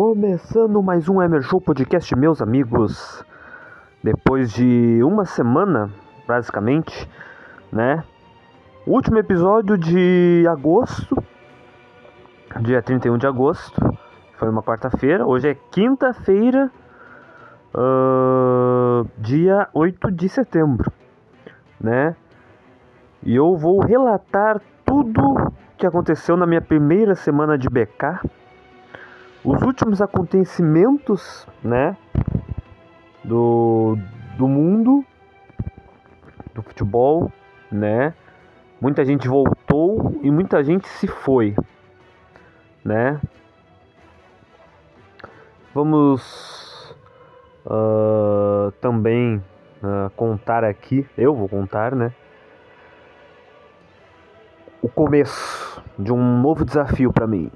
Começando mais um Emer Show Podcast, meus amigos. Depois de uma semana, basicamente, né? Último episódio de agosto, dia 31 de agosto, foi uma quarta-feira. Hoje é quinta-feira, uh, dia 8 de setembro, né? E eu vou relatar tudo que aconteceu na minha primeira semana de BK os últimos acontecimentos, né, do, do mundo do futebol, né? Muita gente voltou e muita gente se foi, né? Vamos uh, também uh, contar aqui, eu vou contar, né? O começo de um novo desafio para mim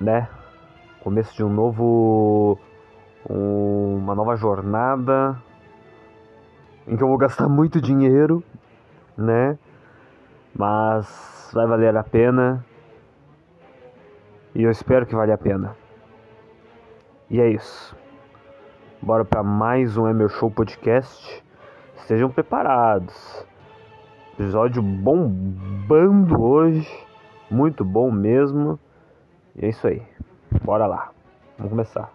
né? Começo de um novo. Um, uma nova jornada em que eu vou gastar muito dinheiro, né? Mas vai valer a pena. E eu espero que valha a pena. E é isso. Bora para mais um Emer Show Podcast. Estejam preparados. Episódio bombando hoje. Muito bom mesmo. E é isso aí. Bora lá. Vamos começar.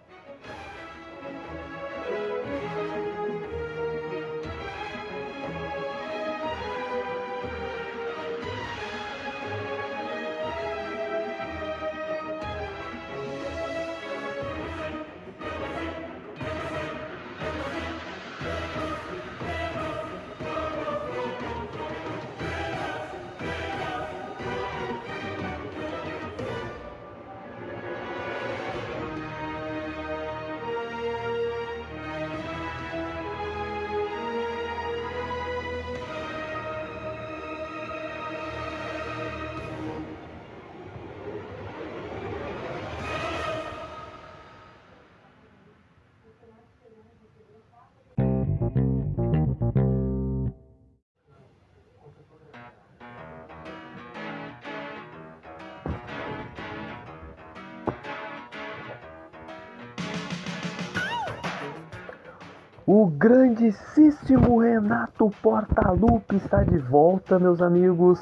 O grandíssimo Renato Portaluppi está de volta, meus amigos.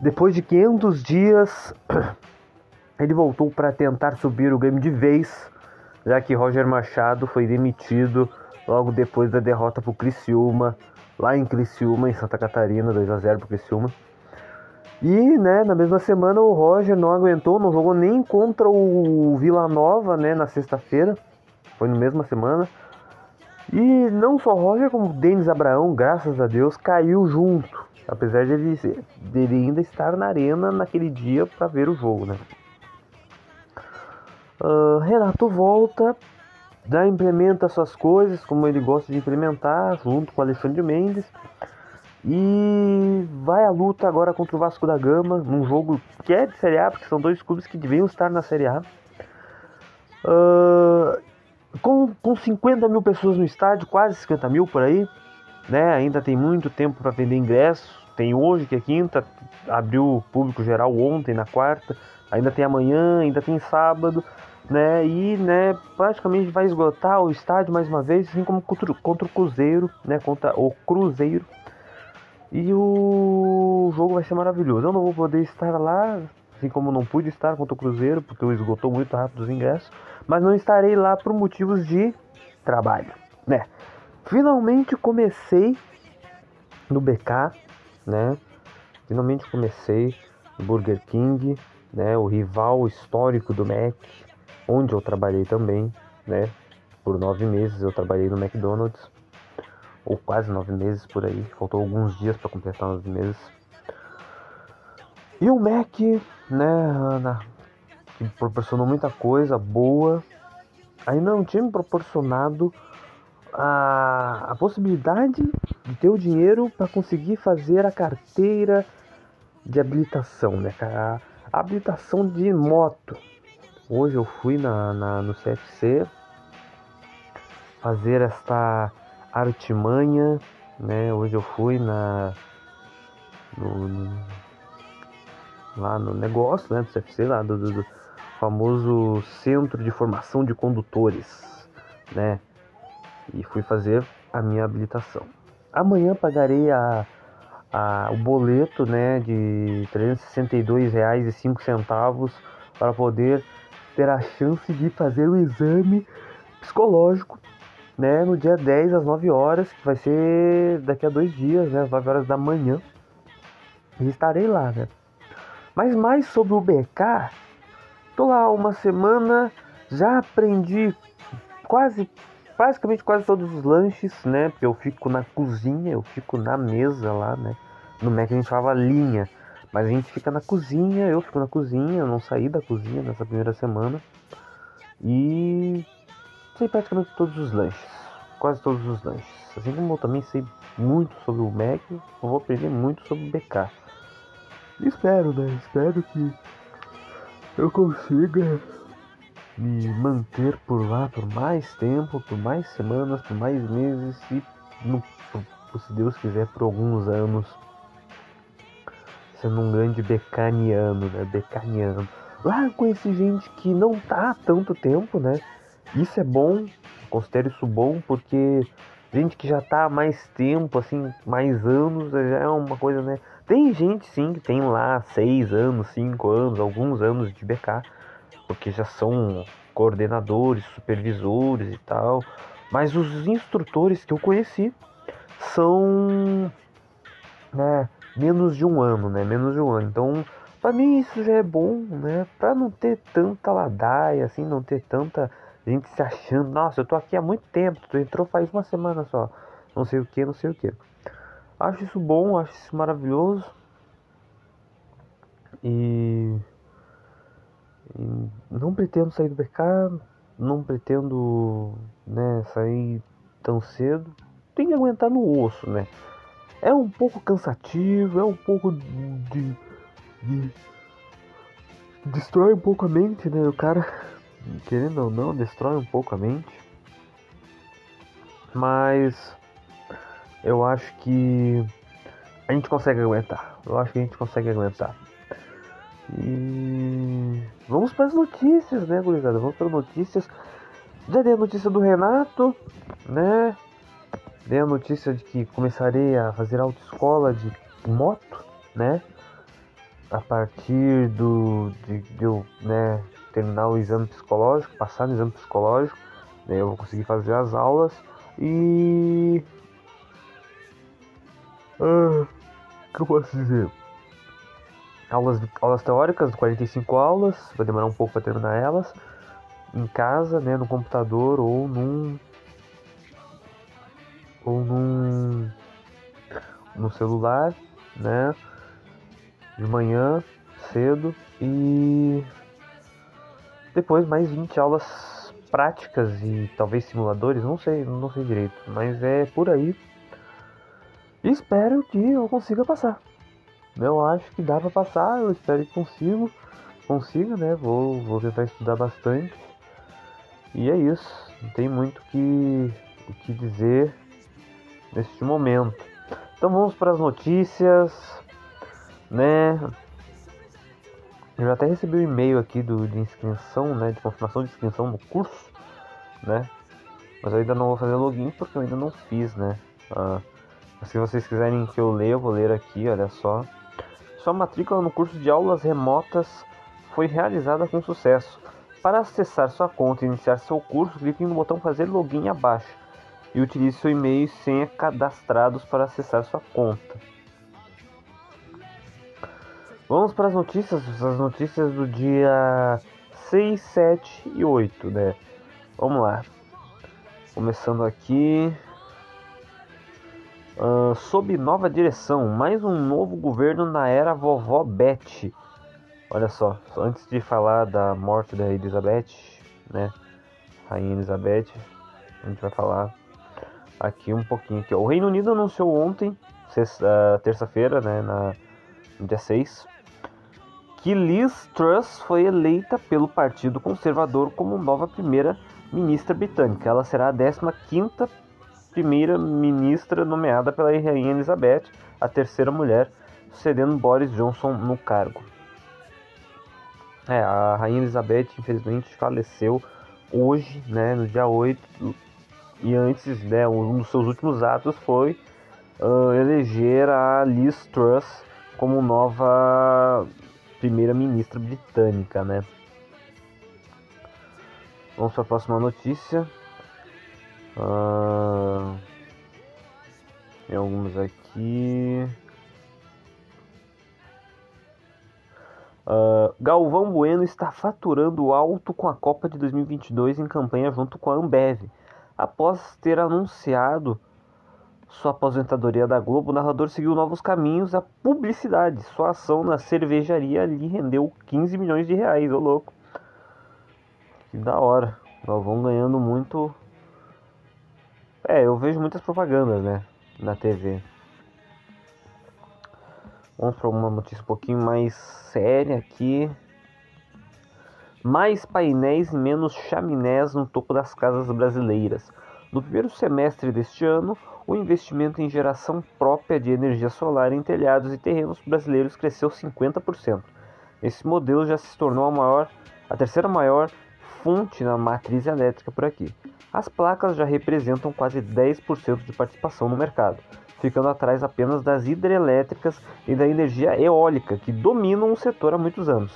Depois de 500 dias, ele voltou para tentar subir o Grêmio de vez, já que Roger Machado foi demitido logo depois da derrota para o Criciúma, lá em Criciúma, em Santa Catarina, 2 a 0 para o Criciúma. E, né, na mesma semana o Roger não aguentou, não jogou nem contra o Vila Nova, né, na sexta-feira. Foi na mesma semana e não só Roger, como Denis Abraão, graças a Deus, caiu junto. Apesar de ele, de ele ainda estar na arena naquele dia para ver o jogo, né? Uh, Renato volta, já implementa suas coisas como ele gosta de implementar, junto com Alexandre Mendes. E vai à luta agora contra o Vasco da Gama, num jogo que é de Série A, porque são dois clubes que deviam estar na Série A. Uh, com, com 50 mil pessoas no estádio, quase 50 mil por aí, né? Ainda tem muito tempo para vender ingressos. Tem hoje, que é quinta, abriu público geral ontem, na quarta. Ainda tem amanhã, ainda tem sábado, né? E, né, praticamente vai esgotar o estádio mais uma vez, assim como contra, contra o Cruzeiro, né? Contra o Cruzeiro. E o jogo vai ser maravilhoso. Eu não vou poder estar lá, assim como não pude estar contra o Cruzeiro, porque eu esgotou muito rápido os ingressos mas não estarei lá por motivos de trabalho, né? Finalmente comecei no BK, né? Finalmente comecei no Burger King, né? O rival histórico do Mac, onde eu trabalhei também, né? Por nove meses eu trabalhei no McDonald's, ou quase nove meses por aí, faltou alguns dias para completar nove meses. E o Mac, né, Ana, que proporcionou muita coisa boa, ainda não tinha me proporcionado a, a possibilidade de ter o dinheiro para conseguir fazer a carteira de habilitação, né? A habilitação de moto. Hoje eu fui na, na, no CFC fazer esta artimanha, né? Hoje eu fui na no, lá no negócio, né, do CFC, lá do, do, do famoso Centro de Formação de Condutores, né? E fui fazer a minha habilitação. Amanhã pagarei a, a, o boleto, né, de R$ 362,05 para poder ter a chance de fazer o exame psicológico, né, no dia 10 às 9 horas, que vai ser daqui a dois dias, né, às 9 horas da manhã. E estarei lá, né. Mas mais sobre o BK, tô lá uma semana, já aprendi quase, praticamente quase todos os lanches, né, porque eu fico na cozinha, eu fico na mesa lá, né. No Mac a gente falava linha, mas a gente fica na cozinha, eu fico na cozinha, eu não saí da cozinha nessa primeira semana. E sei praticamente todos os lanches, quase todos os lanches. Assim como eu também sei muito sobre o Mac, eu vou aprender muito sobre o BK. Espero, né? Espero que eu consiga me manter por lá por mais tempo, por mais semanas, por mais meses e, no, se Deus quiser, por alguns anos, sendo um grande becaniano, né? Becaniano. Lá conheci gente que não tá há tanto tempo, né? Isso é bom, considero isso bom porque gente que já tá há mais tempo, assim, mais anos, já é uma coisa, né? Tem gente sim que tem lá seis anos, cinco anos, alguns anos de BK, porque já são coordenadores, supervisores e tal. Mas os instrutores que eu conheci são né, menos de um ano, né? Menos de um ano. Então, para mim isso já é bom, né? Para não ter tanta ladaia, assim, não ter tanta gente se achando, nossa, eu tô aqui há muito tempo, tu entrou faz uma semana só, não sei o que, não sei o que. Acho isso bom, acho isso maravilhoso. E, e não pretendo sair do BK, não pretendo né, sair tão cedo. Tem que aguentar no osso, né? É um pouco cansativo, é um pouco de, de destrói um pouco a mente, né? O cara, querendo ou não, destrói um pouco a mente. Mas eu acho que a gente consegue aguentar. Eu acho que a gente consegue aguentar. E vamos para as notícias, né, gurizada? Vamos para as notícias. Já dei a notícia do Renato, né? Dei a notícia de que começarei a fazer autoescola de moto, né? A partir do de, de eu, né, terminar o exame psicológico, passar no exame psicológico, né, eu vou conseguir fazer as aulas e ah, o que eu posso dizer? Aulas, aulas teóricas, 45 aulas, vai demorar um pouco para terminar elas. Em casa, né, no computador ou num ou num no celular, né? De manhã, cedo e depois mais 20 aulas práticas e talvez simuladores, não sei, não sei direito, mas é por aí espero que eu consiga passar. Eu acho que dá para passar, eu espero que consigo, consiga, né? Vou, vou tentar estudar bastante. E é isso. Não tem muito que, o que dizer neste momento. Então vamos para as notícias, né? Eu já até recebi um e-mail aqui do, de inscrição, né? De confirmação de inscrição no curso, né? Mas eu ainda não vou fazer login porque eu ainda não fiz, né? Ah, se vocês quiserem que eu leia, eu vou ler aqui, olha só. Sua matrícula no curso de aulas remotas foi realizada com sucesso. Para acessar sua conta e iniciar seu curso, clique no botão fazer login abaixo e utilize seu e-mail e senha cadastrados para acessar sua conta. Vamos para as notícias, as notícias do dia 6, 7 e 8, né? Vamos lá. Começando aqui. Uh, sob nova direção, mais um novo governo na era vovó Beth. Olha só, antes de falar da morte da Elizabeth, né? Rainha Elizabeth, a gente vai falar aqui um pouquinho aqui. O Reino Unido anunciou ontem, uh, terça-feira, né, na, no dia 6, que Liz Truss foi eleita pelo Partido Conservador como nova primeira-ministra britânica. Ela será a 15ª primeira-ministra nomeada pela Rainha Elizabeth, a terceira mulher, sucedendo Boris Johnson no cargo. É, a Rainha Elizabeth, infelizmente, faleceu hoje, né, no dia 8, e antes, né, um dos seus últimos atos foi uh, eleger a Liz Truss como nova primeira-ministra britânica, né. Vamos para a próxima notícia. Uh, tem alguns aqui. Uh, Galvão Bueno está faturando alto com a Copa de 2022 em campanha junto com a Ambev. Após ter anunciado sua aposentadoria da Globo, o narrador seguiu novos caminhos à publicidade. Sua ação na cervejaria lhe rendeu 15 milhões de reais, ô louco. Que da hora. Galvão ganhando muito é, eu vejo muitas propagandas, né, na TV. Vamos para uma notícia um pouquinho mais séria aqui. Mais painéis e menos chaminés no topo das casas brasileiras. No primeiro semestre deste ano, o investimento em geração própria de energia solar em telhados e terrenos brasileiros cresceu 50%. Esse modelo já se tornou a maior, a terceira maior fonte na matriz elétrica por aqui. As placas já representam quase 10% de participação no mercado, ficando atrás apenas das hidrelétricas e da energia eólica, que dominam o setor há muitos anos.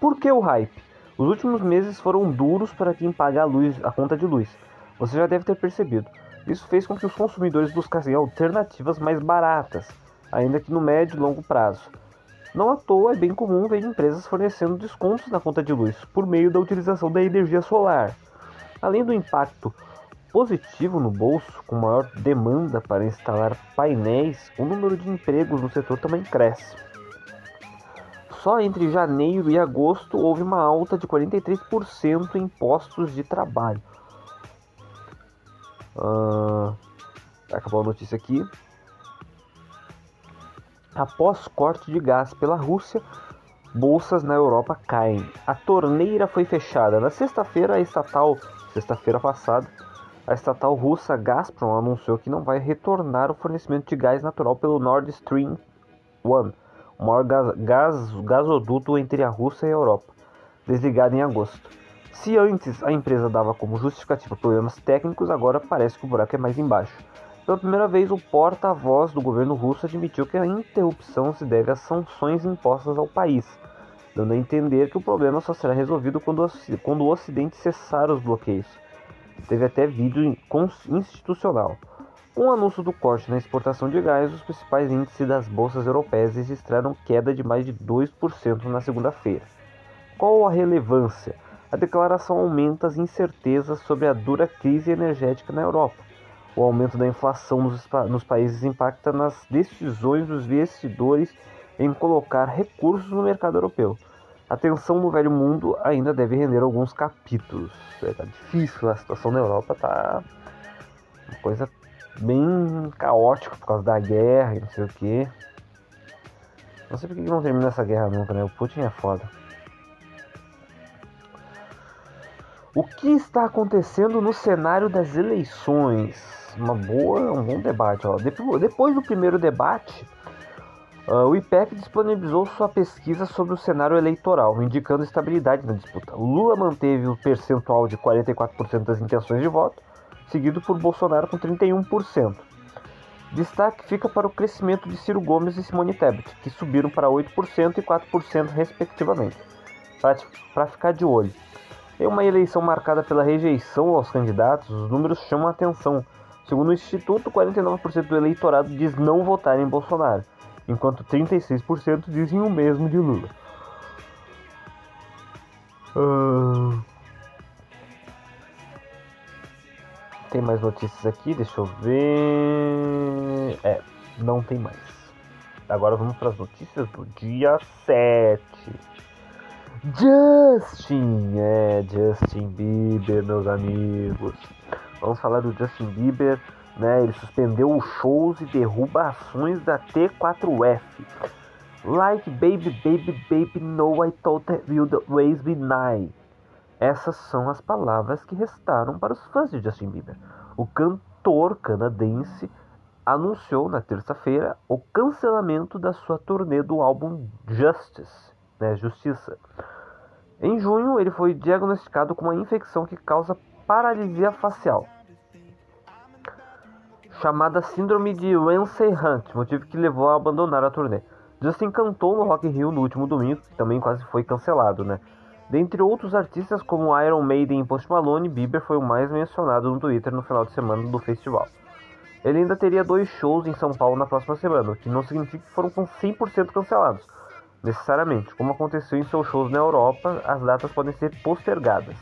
Por que o hype? Os últimos meses foram duros para quem paga a, luz, a conta de luz. Você já deve ter percebido. Isso fez com que os consumidores buscassem alternativas mais baratas, ainda que no médio e longo prazo. Não à toa é bem comum ver empresas fornecendo descontos na conta de luz por meio da utilização da energia solar. Além do impacto positivo no bolso, com maior demanda para instalar painéis, o número de empregos no setor também cresce. Só entre janeiro e agosto houve uma alta de 43% em postos de trabalho. Uh, acabou a notícia aqui. Após corte de gás pela Rússia, bolsas na Europa caem. A torneira foi fechada. Na sexta-feira, a estatal, sexta-feira passada, a estatal russa Gazprom anunciou que não vai retornar o fornecimento de gás natural pelo Nord Stream 1, o maior gás, gás, gasoduto entre a Rússia e a Europa, desligado em agosto. Se antes a empresa dava como justificativa problemas técnicos, agora parece que o buraco é mais embaixo. Pela primeira vez, o porta-voz do governo russo admitiu que a interrupção se deve às sanções impostas ao país, dando a entender que o problema só será resolvido quando, o Ocidente cessar os bloqueios. Teve até vídeo institucional. Com o anúncio do corte na exportação de gás, os principais índices das bolsas europeias registraram queda de mais de 2% na segunda-feira. Qual a relevância? A declaração aumenta as incertezas sobre a dura crise energética na Europa o aumento da inflação nos, nos países impacta nas decisões dos investidores em colocar recursos no mercado europeu. A tensão no velho mundo ainda deve render alguns capítulos. É, tá difícil, a situação na Europa tá uma coisa bem caótica por causa da guerra e não sei o que. Não sei por que não termina essa guerra nunca, né? O Putin é foda. O que está acontecendo no cenário das eleições? uma boa, um bom debate. Ó. Depois do primeiro debate, uh, o IPEC disponibilizou sua pesquisa sobre o cenário eleitoral, indicando estabilidade na disputa. Lula manteve o percentual de 44% das intenções de voto, seguido por Bolsonaro com 31%. Destaque fica para o crescimento de Ciro Gomes e Simone Tebet, que subiram para 8% e 4% respectivamente. Para ficar de olho. Em uma eleição marcada pela rejeição aos candidatos, os números chamam a atenção, Segundo o Instituto, 49% do eleitorado diz não votar em Bolsonaro, enquanto 36% dizem o mesmo de Lula. Uh... Tem mais notícias aqui, deixa eu ver. É, não tem mais. Agora vamos para as notícias do dia 7. Justin, é, Justin Bieber, meus amigos. Vamos falar do Justin Bieber, né? Ele suspendeu os shows e derruba ações da T4F. Like baby, baby, baby, no, I thought that you'd always be nice. Essas são as palavras que restaram para os fãs de Justin Bieber. O cantor canadense anunciou na terça-feira o cancelamento da sua turnê do álbum Justice, né, Justiça. Em junho, ele foi diagnosticado com uma infecção que causa paralisia facial, chamada Síndrome de Ramsay-Hunt, motivo que levou a abandonar a turnê. Justin cantou no Rock in Rio no último domingo, que também quase foi cancelado, né? Dentre outros artistas como Iron Maiden e Post Malone, Bieber foi o mais mencionado no Twitter no final de semana do festival. Ele ainda teria dois shows em São Paulo na próxima semana, o que não significa que foram com 100% cancelados. Necessariamente, como aconteceu em seus shows na Europa, as datas podem ser postergadas.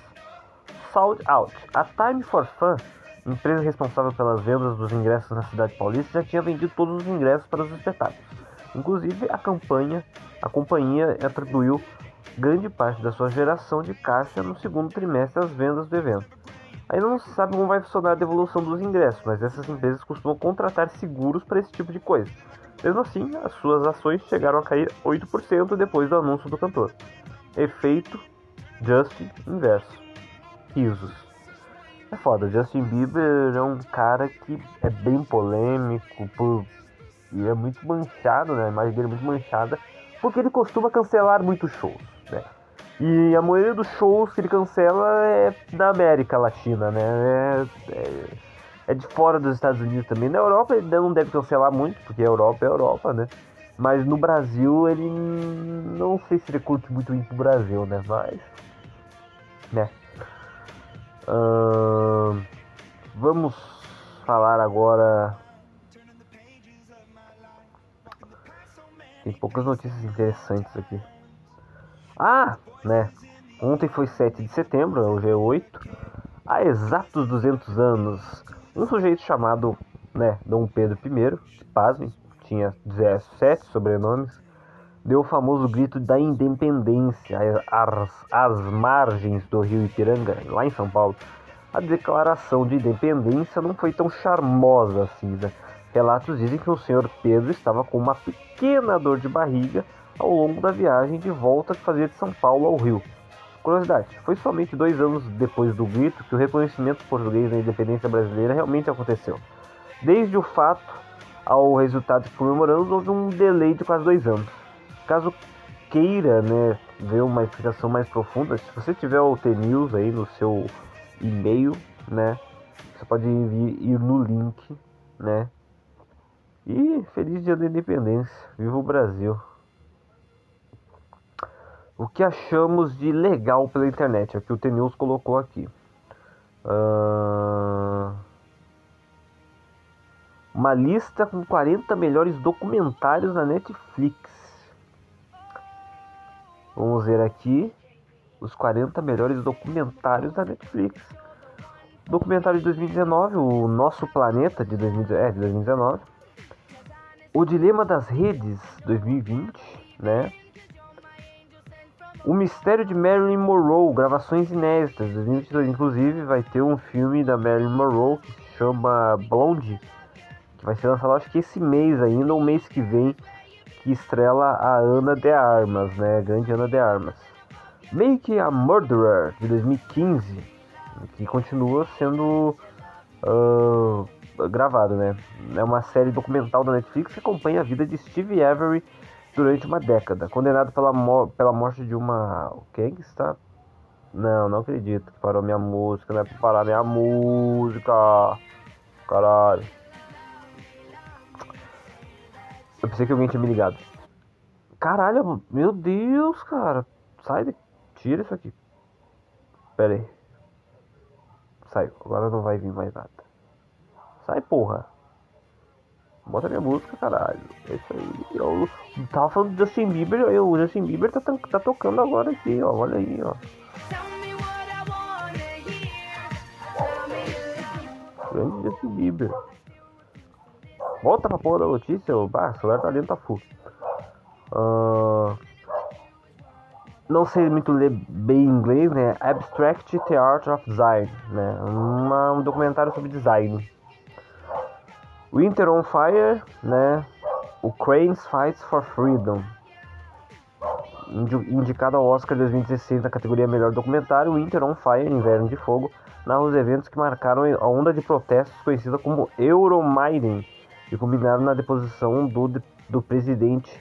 Sold Out. A Time for Fun, empresa responsável pelas vendas dos ingressos na cidade paulista, já tinha vendido todos os ingressos para os espetáculos. Inclusive, a campanha, a companhia atribuiu grande parte da sua geração de caixa no segundo trimestre às vendas do evento. Ainda não se sabe como vai funcionar a devolução dos ingressos, mas essas empresas costumam contratar seguros para esse tipo de coisa. Mesmo assim, as suas ações chegaram a cair 8% depois do anúncio do cantor. Efeito Justin inverso. Risos. É foda, Justin Bieber é um cara que é bem polêmico por e é muito manchado, né? A imagem dele é muito manchada, porque ele costuma cancelar muitos shows, né? E a maioria dos shows que ele cancela é da América Latina, né? É, é, é de fora dos Estados Unidos também. Na Europa ele não deve cancelar muito, porque a Europa é a Europa, né? Mas no Brasil ele não sei se ele curte muito ir pro Brasil, né? Mas. Né? Uh, vamos falar agora Tem poucas notícias interessantes aqui. Ah, né? Ontem foi 7 de setembro, hoje é 8. Há exatos 200 anos, um sujeito chamado né, Dom Pedro I, pasmem, tinha 17 sobrenomes, deu o famoso grito da independência às, às margens do rio Ipiranga, lá em São Paulo. A declaração de independência não foi tão charmosa assim, né? Relatos dizem que o senhor Pedro estava com uma pequena dor de barriga ao longo da viagem de volta que fazia de São Paulo ao Rio. Curiosidade, foi somente dois anos depois do grito que o reconhecimento português da independência brasileira realmente aconteceu. Desde o fato ao resultado que comemoramos, houve um delay de quase dois anos. Caso queira né, ver uma explicação mais profunda, se você tiver o T-News aí no seu e-mail, né, você pode ir, ir no link, né, e feliz dia da independência. Viva o Brasil. O que achamos de legal pela internet? É o que o TNews colocou aqui. Uh... Uma lista com 40 melhores documentários na Netflix. Vamos ver aqui os 40 melhores documentários da Netflix. Documentário de 2019, o Nosso Planeta de, 2000, é, de 2019 o Dilema das Redes 2020, né? O Mistério de Marilyn Monroe, gravações inéditas 2022. Inclusive, vai ter um filme da Marilyn Monroe que se chama Blonde, que vai ser lançado acho que esse mês ainda, ou mês que vem, que estrela a Ana de Armas, né? A grande Ana de Armas. Make a Murderer de 2015, que continua sendo. Uh, gravado, né? É uma série documental da Netflix que acompanha a vida de Steve Avery durante uma década, condenado pela, pela morte de uma. Quem que está? Não, não acredito que parou minha música, não é pra parar minha música. Caralho. Eu pensei que alguém tinha me ligado. Caralho, meu Deus, cara. Sai daqui. Tira isso aqui. Pera aí. Saiu. Agora não vai vir mais nada. Sai, porra. Bota minha música, caralho. É isso aí. Eu tava falando do Justin Bieber, eu, o Justin Bieber tá, tá tocando agora aqui, ó. Olha aí, ó. Grande Justin Bieber. Volta pra porra da notícia, o celular tá dentro, tá full. Uh, não sei muito ler bem inglês, né? Abstract Theatre of Design, né? Uma, um documentário sobre design. Winter on Fire, né? O Cranes Fights for Freedom. Indicado ao Oscar 2016 na categoria Melhor Documentário, Winter on Fire, Inverno de Fogo, narra os eventos que marcaram a onda de protestos conhecida como Euromaidan e culminaram na deposição do, do presidente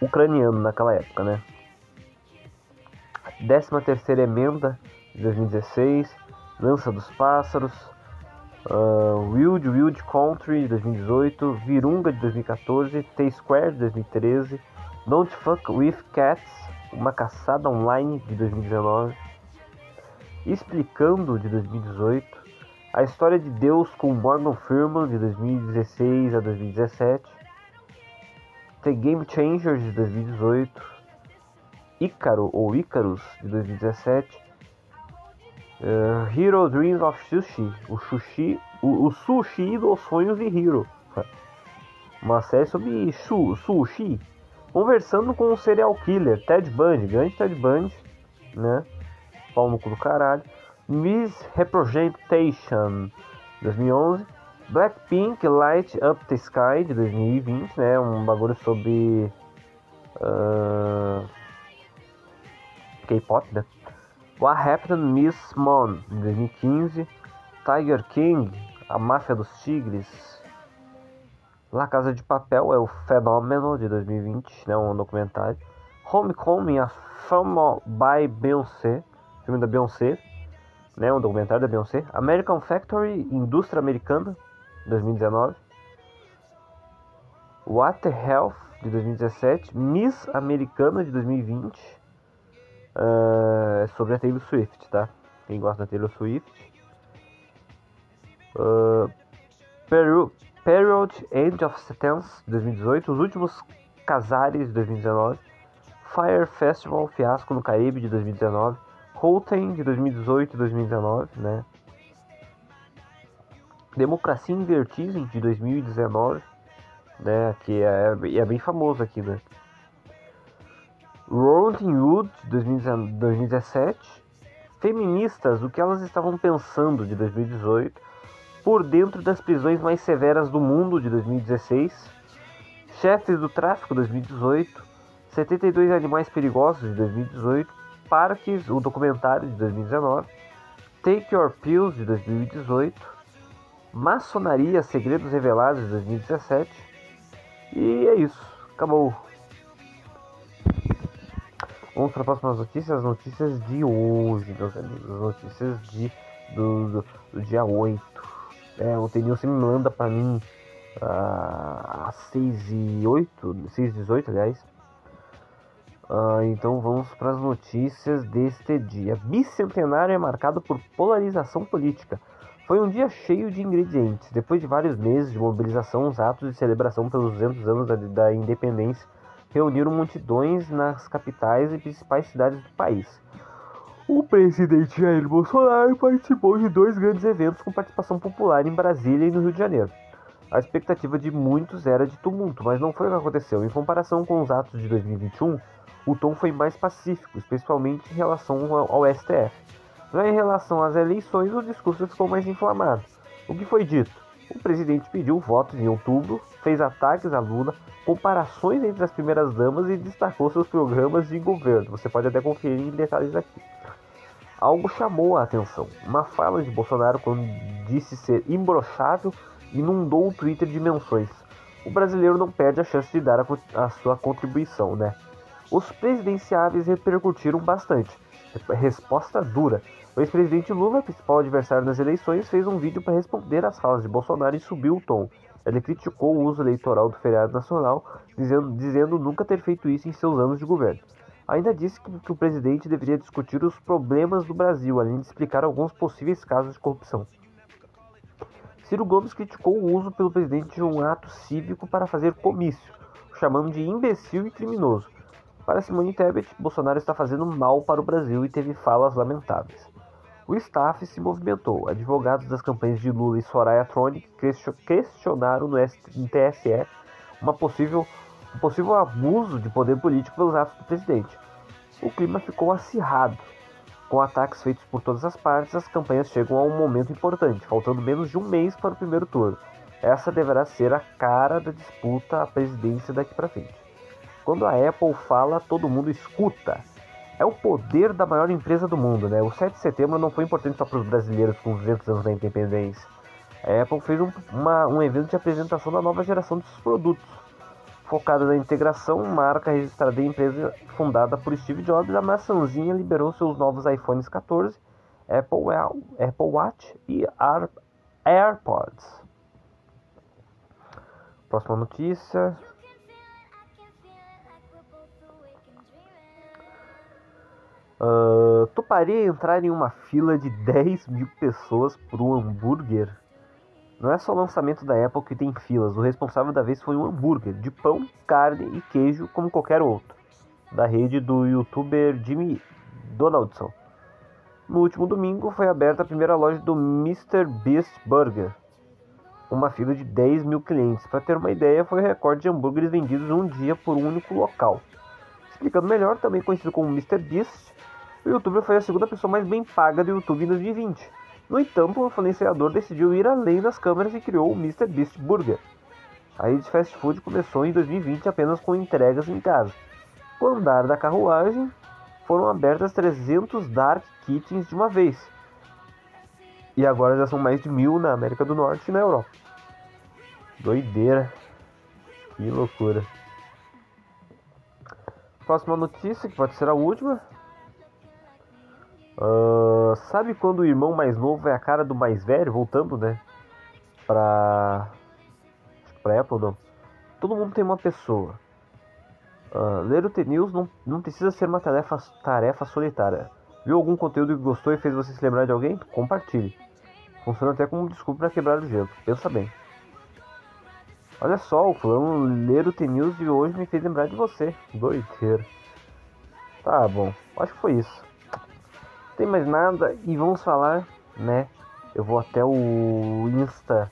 ucraniano naquela época, né? 13 terceira emenda de 2016, Lança dos Pássaros, uh, Wild Wild Country de 2018, Virunga de 2014, T-Square de 2013, Don't Fuck With Cats, Uma Caçada Online de 2019, Explicando de 2018, A História de Deus com Morgan Freeman de 2016 a 2017, The Game Changers de 2018, Ícaro ou Icarus de 2017, uh, Hero Dreams of Sushi, o sushi, o, o sushi dos sonhos de Hero, uma série sobre su, sushi, conversando com o serial killer Ted Bundy, grande Ted Bundy, né? Pau no cu do caralho. Miss Representation 2011, Blackpink Light Up the Sky de 2020, né? Um bagulho sobre uh, K-pop, né? What Happened Miss Mon, em 2015. Tiger King, A Máfia dos Tigres. La Casa de Papel é o Fenômeno, de 2020, né? Um documentário. Homecoming, A Fama by Beyoncé, filme da Beyoncé, né? Um documentário da Beyoncé. American Factory, Indústria Americana, 2019. What the Health, de 2017. Miss Americana, de 2020 uh, sobre a Taylor Swift, tá? Quem gosta da Taylor Swift. Uh, Period End of Sentence 2018, Os Últimos Casares de 2019, Fire Festival Fiasco no Caribe de 2019, Holten de 2018 e 2019, né? Democracia em Vertigem de 2019, né? Que é, é bem famoso aqui, né? Rolling Wood, 2017. Feministas, o que elas estavam pensando de 2018. Por dentro das prisões mais severas do mundo de 2016. Chefes do tráfico 2018. 72 animais perigosos de 2018. Parques, o documentário de 2019. Take Your Pills de 2018. Maçonaria, Segredos Revelados de 2017. E é isso. Acabou. Vamos para as próximas notícias, as notícias de hoje, meus amigos, as notícias de, do, do, do dia 8. É, o Tenilson me manda para mim uh, às 6 e 8, 6 e 18, aliás. Uh, então vamos para as notícias deste dia. Bicentenário é marcado por polarização política. Foi um dia cheio de ingredientes. Depois de vários meses de mobilização, os atos de celebração pelos 200 anos da, da independência reuniram multidões nas capitais e principais cidades do país. O presidente Jair Bolsonaro participou de dois grandes eventos com participação popular em Brasília e no Rio de Janeiro. A expectativa de muitos era de tumulto, mas não foi o que aconteceu. Em comparação com os atos de 2021, o tom foi mais pacífico, especialmente em relação ao STF. Já em relação às eleições, o discurso ficou mais inflamado. O que foi dito? O presidente pediu votos em outubro, fez ataques a Lula, comparações entre as primeiras damas e destacou seus programas de governo. Você pode até conferir detalhes aqui. Algo chamou a atenção. Uma fala de Bolsonaro, quando disse ser imbrochável, inundou o Twitter de menções. O brasileiro não perde a chance de dar a, a sua contribuição, né? Os presidenciáveis repercutiram bastante. Resposta dura. O ex-presidente Lula, principal adversário nas eleições, fez um vídeo para responder às falas de Bolsonaro e subiu o tom. Ele criticou o uso eleitoral do feriado nacional, dizendo, dizendo nunca ter feito isso em seus anos de governo. Ainda disse que, que o presidente deveria discutir os problemas do Brasil, além de explicar alguns possíveis casos de corrupção. Ciro Gomes criticou o uso pelo presidente de um ato cívico para fazer comício, chamando de imbecil e criminoso. Para Simone Tebet, Bolsonaro está fazendo mal para o Brasil e teve falas lamentáveis. O staff se movimentou. Advogados das campanhas de Lula e Soraya Tronic questionaram no TSE uma possível, um possível abuso de poder político pelos atos do presidente. O clima ficou acirrado. Com ataques feitos por todas as partes, as campanhas chegam a um momento importante, faltando menos de um mês para o primeiro turno. Essa deverá ser a cara da disputa à presidência daqui para frente. Quando a Apple fala, todo mundo escuta. É o poder da maior empresa do mundo, né? O 7 de setembro não foi importante só para os brasileiros com 200 anos da independência. A Apple fez um, uma, um evento de apresentação da nova geração de seus produtos Focada na integração, marca registrada em empresa fundada por Steve Jobs, a maçãzinha liberou seus novos iPhones 14, Apple, Apple Watch e AirPods. Próxima notícia. Uh, toparia entrar em uma fila de 10 mil pessoas por um hambúrguer? Não é só o lançamento da Apple que tem filas, o responsável da vez foi um hambúrguer de pão, carne e queijo como qualquer outro, da rede do youtuber Jimmy Donaldson. No último domingo foi aberta a primeira loja do Mr. Beast Burger, uma fila de 10 mil clientes. Para ter uma ideia, foi o recorde de hambúrgueres vendidos em um dia por um único local. Explicando melhor, também conhecido como Mr. Beast, o youtuber foi a segunda pessoa mais bem paga do YouTube em 2020 no entanto, o influenciador decidiu ir além das câmeras e criou o Mr. Beast Burger. A rede de fast food começou em 2020 apenas com entregas em casa. Com o andar da carruagem, foram abertas 300 Dark Kitchens de uma vez. E agora já são mais de mil na América do Norte e na Europa. Doideira. Que loucura. Próxima notícia, que pode ser a última. Uh, sabe quando o irmão mais novo é a cara do mais velho? Voltando, né? Pra. Pra Apple, não. Todo mundo tem uma pessoa. Uh, ler o T-News não, não precisa ser uma tarefa, tarefa solitária. Viu algum conteúdo que gostou e fez você se lembrar de alguém? Compartilhe. Funciona até como desculpa para quebrar o gelo. Pensa bem. Olha só, o fulano ler o T-News de hoje me fez lembrar de você. Doideira. Tá bom, acho que foi isso tem mais nada e vamos falar, né? Eu vou até o Insta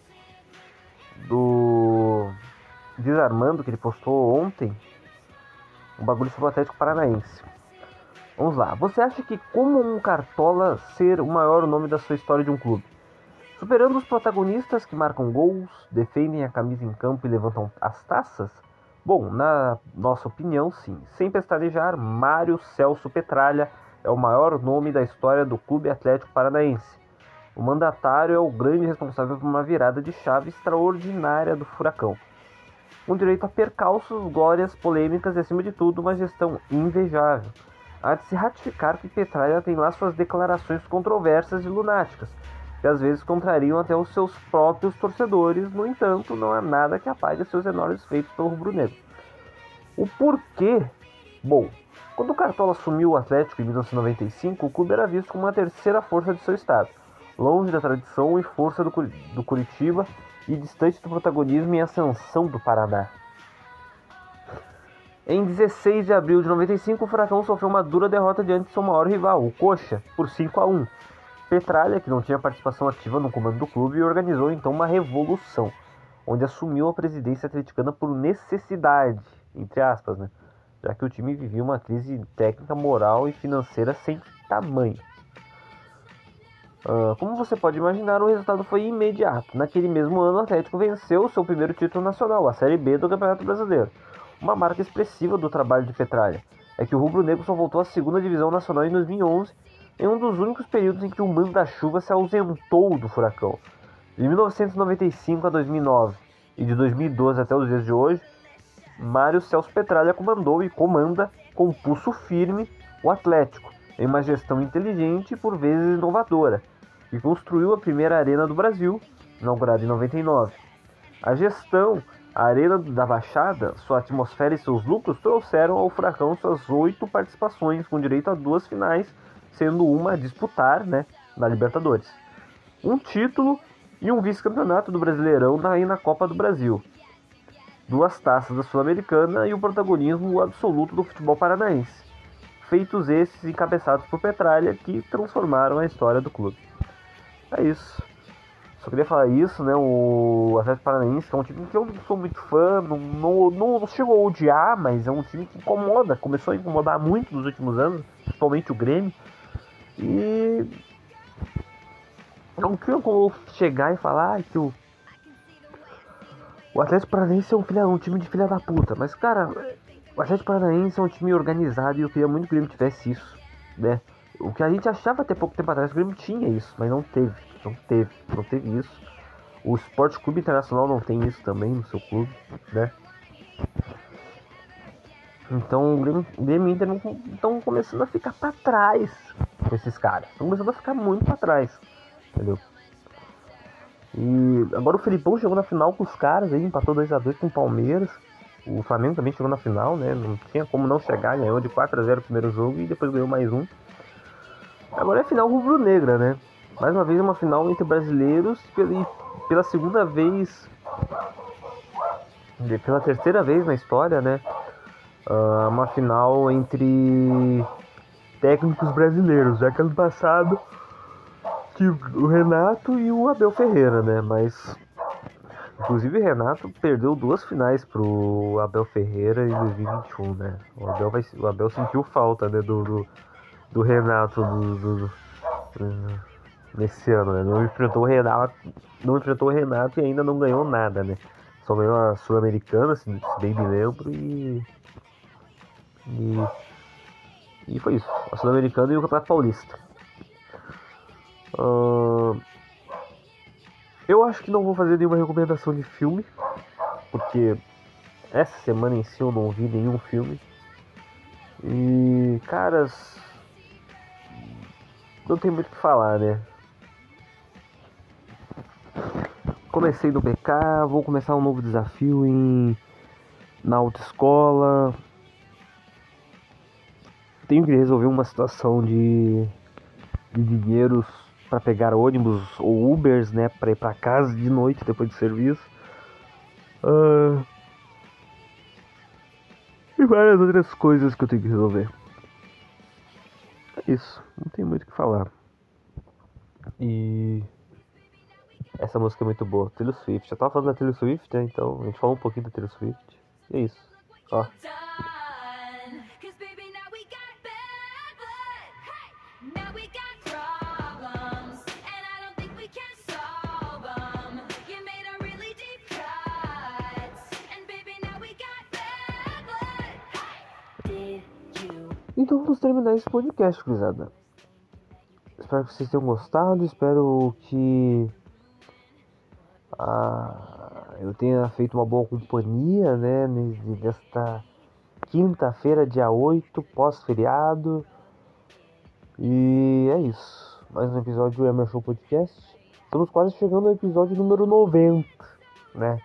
do Desarmando que ele postou ontem. Um bagulho sobre o Atlético Paranaense. Vamos lá. Você acha que como um cartola ser o maior nome da sua história de um clube? Superando os protagonistas que marcam gols, defendem a camisa em campo e levantam as taças? Bom, na nossa opinião, sim. Sem pestanejar, Mário Celso Petralha é o maior nome da história do Clube Atlético Paranaense. O mandatário é o grande responsável por uma virada de chave extraordinária do Furacão. Com direito a percalços, glórias, polêmicas e, acima de tudo, uma gestão invejável. Há de se ratificar que Petralha tem lá suas declarações controversas e lunáticas, que às vezes contrariam até os seus próprios torcedores, no entanto, não há nada que apague seus enormes feitos pelo rubro-negro. O porquê? Bom, quando o Cartola assumiu o Atlético em 1995, o clube era visto como a terceira força de seu estado, longe da tradição e força do, do Curitiba e distante do protagonismo e ascensão do Paraná. Em 16 de abril de 95, o Furacão sofreu uma dura derrota diante de seu maior rival, o Coxa, por 5 a 1. Petralha, que não tinha participação ativa no comando do clube, organizou então uma revolução, onde assumiu a presidência atleticana por necessidade, entre aspas, né? Já que o time vivia uma crise técnica, moral e financeira sem tamanho. Uh, como você pode imaginar, o resultado foi imediato. Naquele mesmo ano, o Atlético venceu seu primeiro título nacional, a Série B do Campeonato Brasileiro. Uma marca expressiva do trabalho de Petralha é que o Rubro Negro só voltou à segunda divisão nacional em 2011, em um dos únicos períodos em que o manda-chuva se ausentou do Furacão. De 1995 a 2009 e de 2012 até os dias de hoje, Mário Celso Petralha comandou e comanda com pulso firme o Atlético, em uma gestão inteligente e por vezes inovadora, e construiu a primeira arena do Brasil, inaugurada em 99. A gestão, a Arena da Baixada, sua atmosfera e seus lucros trouxeram ao Furacão suas oito participações, com direito a duas finais, sendo uma a disputar né, na Libertadores. Um título e um vice-campeonato do Brasileirão na, na Copa do Brasil. Duas taças da Sul-Americana e o protagonismo absoluto do futebol paranaense. Feitos esses encabeçados por Petralha que transformaram a história do clube. É isso. Só queria falar isso, né? O Atlético Paranaense é um time que eu não sou muito fã, não, não, não chegou a odiar, mas é um time que incomoda, começou a incomodar muito nos últimos anos, principalmente o Grêmio. E não tinha como chegar e falar que o, o Atlético Paranaense é um, filha, um time de filha da puta, mas cara, o Atlético Paranaense é um time organizado e eu queria muito que o Grêmio tivesse isso, né? O que a gente achava até pouco tempo atrás, o Grêmio tinha isso, mas não teve. Não teve, não teve isso. O Esporte Clube Internacional não tem isso também no seu clube, né? Então o Grêmio, e o Inter estão começando a ficar para trás com esses caras. Estão começando a ficar muito para trás. Entendeu? E agora o Felipão chegou na final com os caras aí, empatou 2x2 com o Palmeiras. O Flamengo também chegou na final, né? Não tinha como não chegar, ganhou de 4 a 0 o primeiro jogo e depois ganhou mais um. Agora é final rubro-negra, né? Mais uma vez uma final entre brasileiros e pela segunda vez, pela terceira vez na história, né? Uh, uma final entre técnicos brasileiros, já que ano passado tinha o Renato e o Abel Ferreira, né? Mas inclusive o Renato perdeu duas finais pro Abel Ferreira em 2021, né? O Abel, vai, o Abel sentiu falta né, do, do, do Renato do, do, do nesse ano, né? Não enfrentou o Renato, não enfrentou o Renato e ainda não ganhou nada, né? Só ganhou a Sul-Americana, se, bem me lembro, e, e. E foi isso. A Sul-Americana e o Campeonato Paulista. Eu acho que não vou fazer nenhuma recomendação de filme, porque essa semana em si eu não vi nenhum filme. E, caras, não tem muito o que falar, né? Comecei no BK, vou começar um novo desafio em na autoescola. Tenho que resolver uma situação de, de dinheiros para pegar ônibus ou Ubers, né, para ir para casa de noite depois do serviço. Uh, e várias outras coisas que eu tenho que resolver. É isso, não tem muito o que falar. E essa música é muito boa, Taylor Swift. Eu tava falando da Taylor Swift, né? Então a gente falou um pouquinho da Taylor Swift. E é isso. Ó. Então vamos terminar esse podcast, cruzada. Espero que vocês tenham gostado. Espero que ah, eu tenha feito uma boa companhia, né? Nesta quinta-feira, dia 8, pós-feriado. E é isso. Mais um episódio do Emer Show Podcast. Estamos quase chegando ao episódio número 90, né?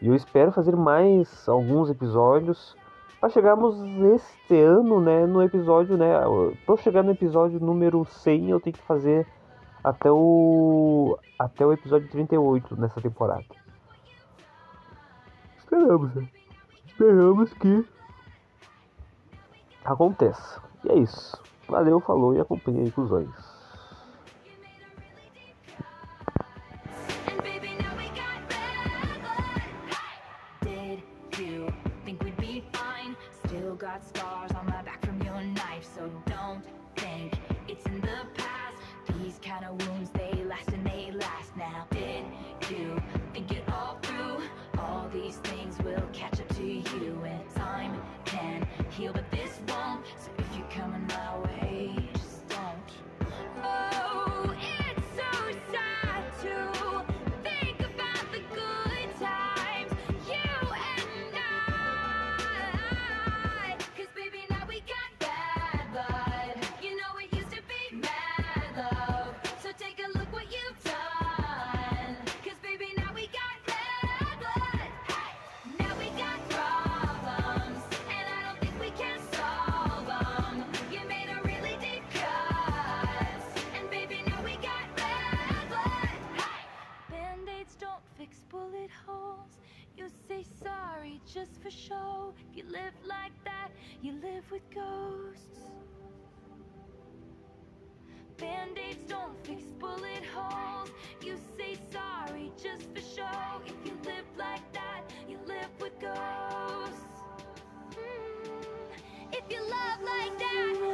E eu espero fazer mais alguns episódios para chegarmos este ano, né, no episódio, né, para chegar no episódio número 100, eu tenho que fazer até o até o episódio 38 nessa temporada. Esperamos, né? Esperamos que aconteça. E é isso. Valeu, falou e acompanhe com os olhos. it just for show. If You live like that, you live with ghosts. Band aids don't fix bullet holes. You say sorry just for show. If you live like that, you live with ghosts. Mm. If you love like that,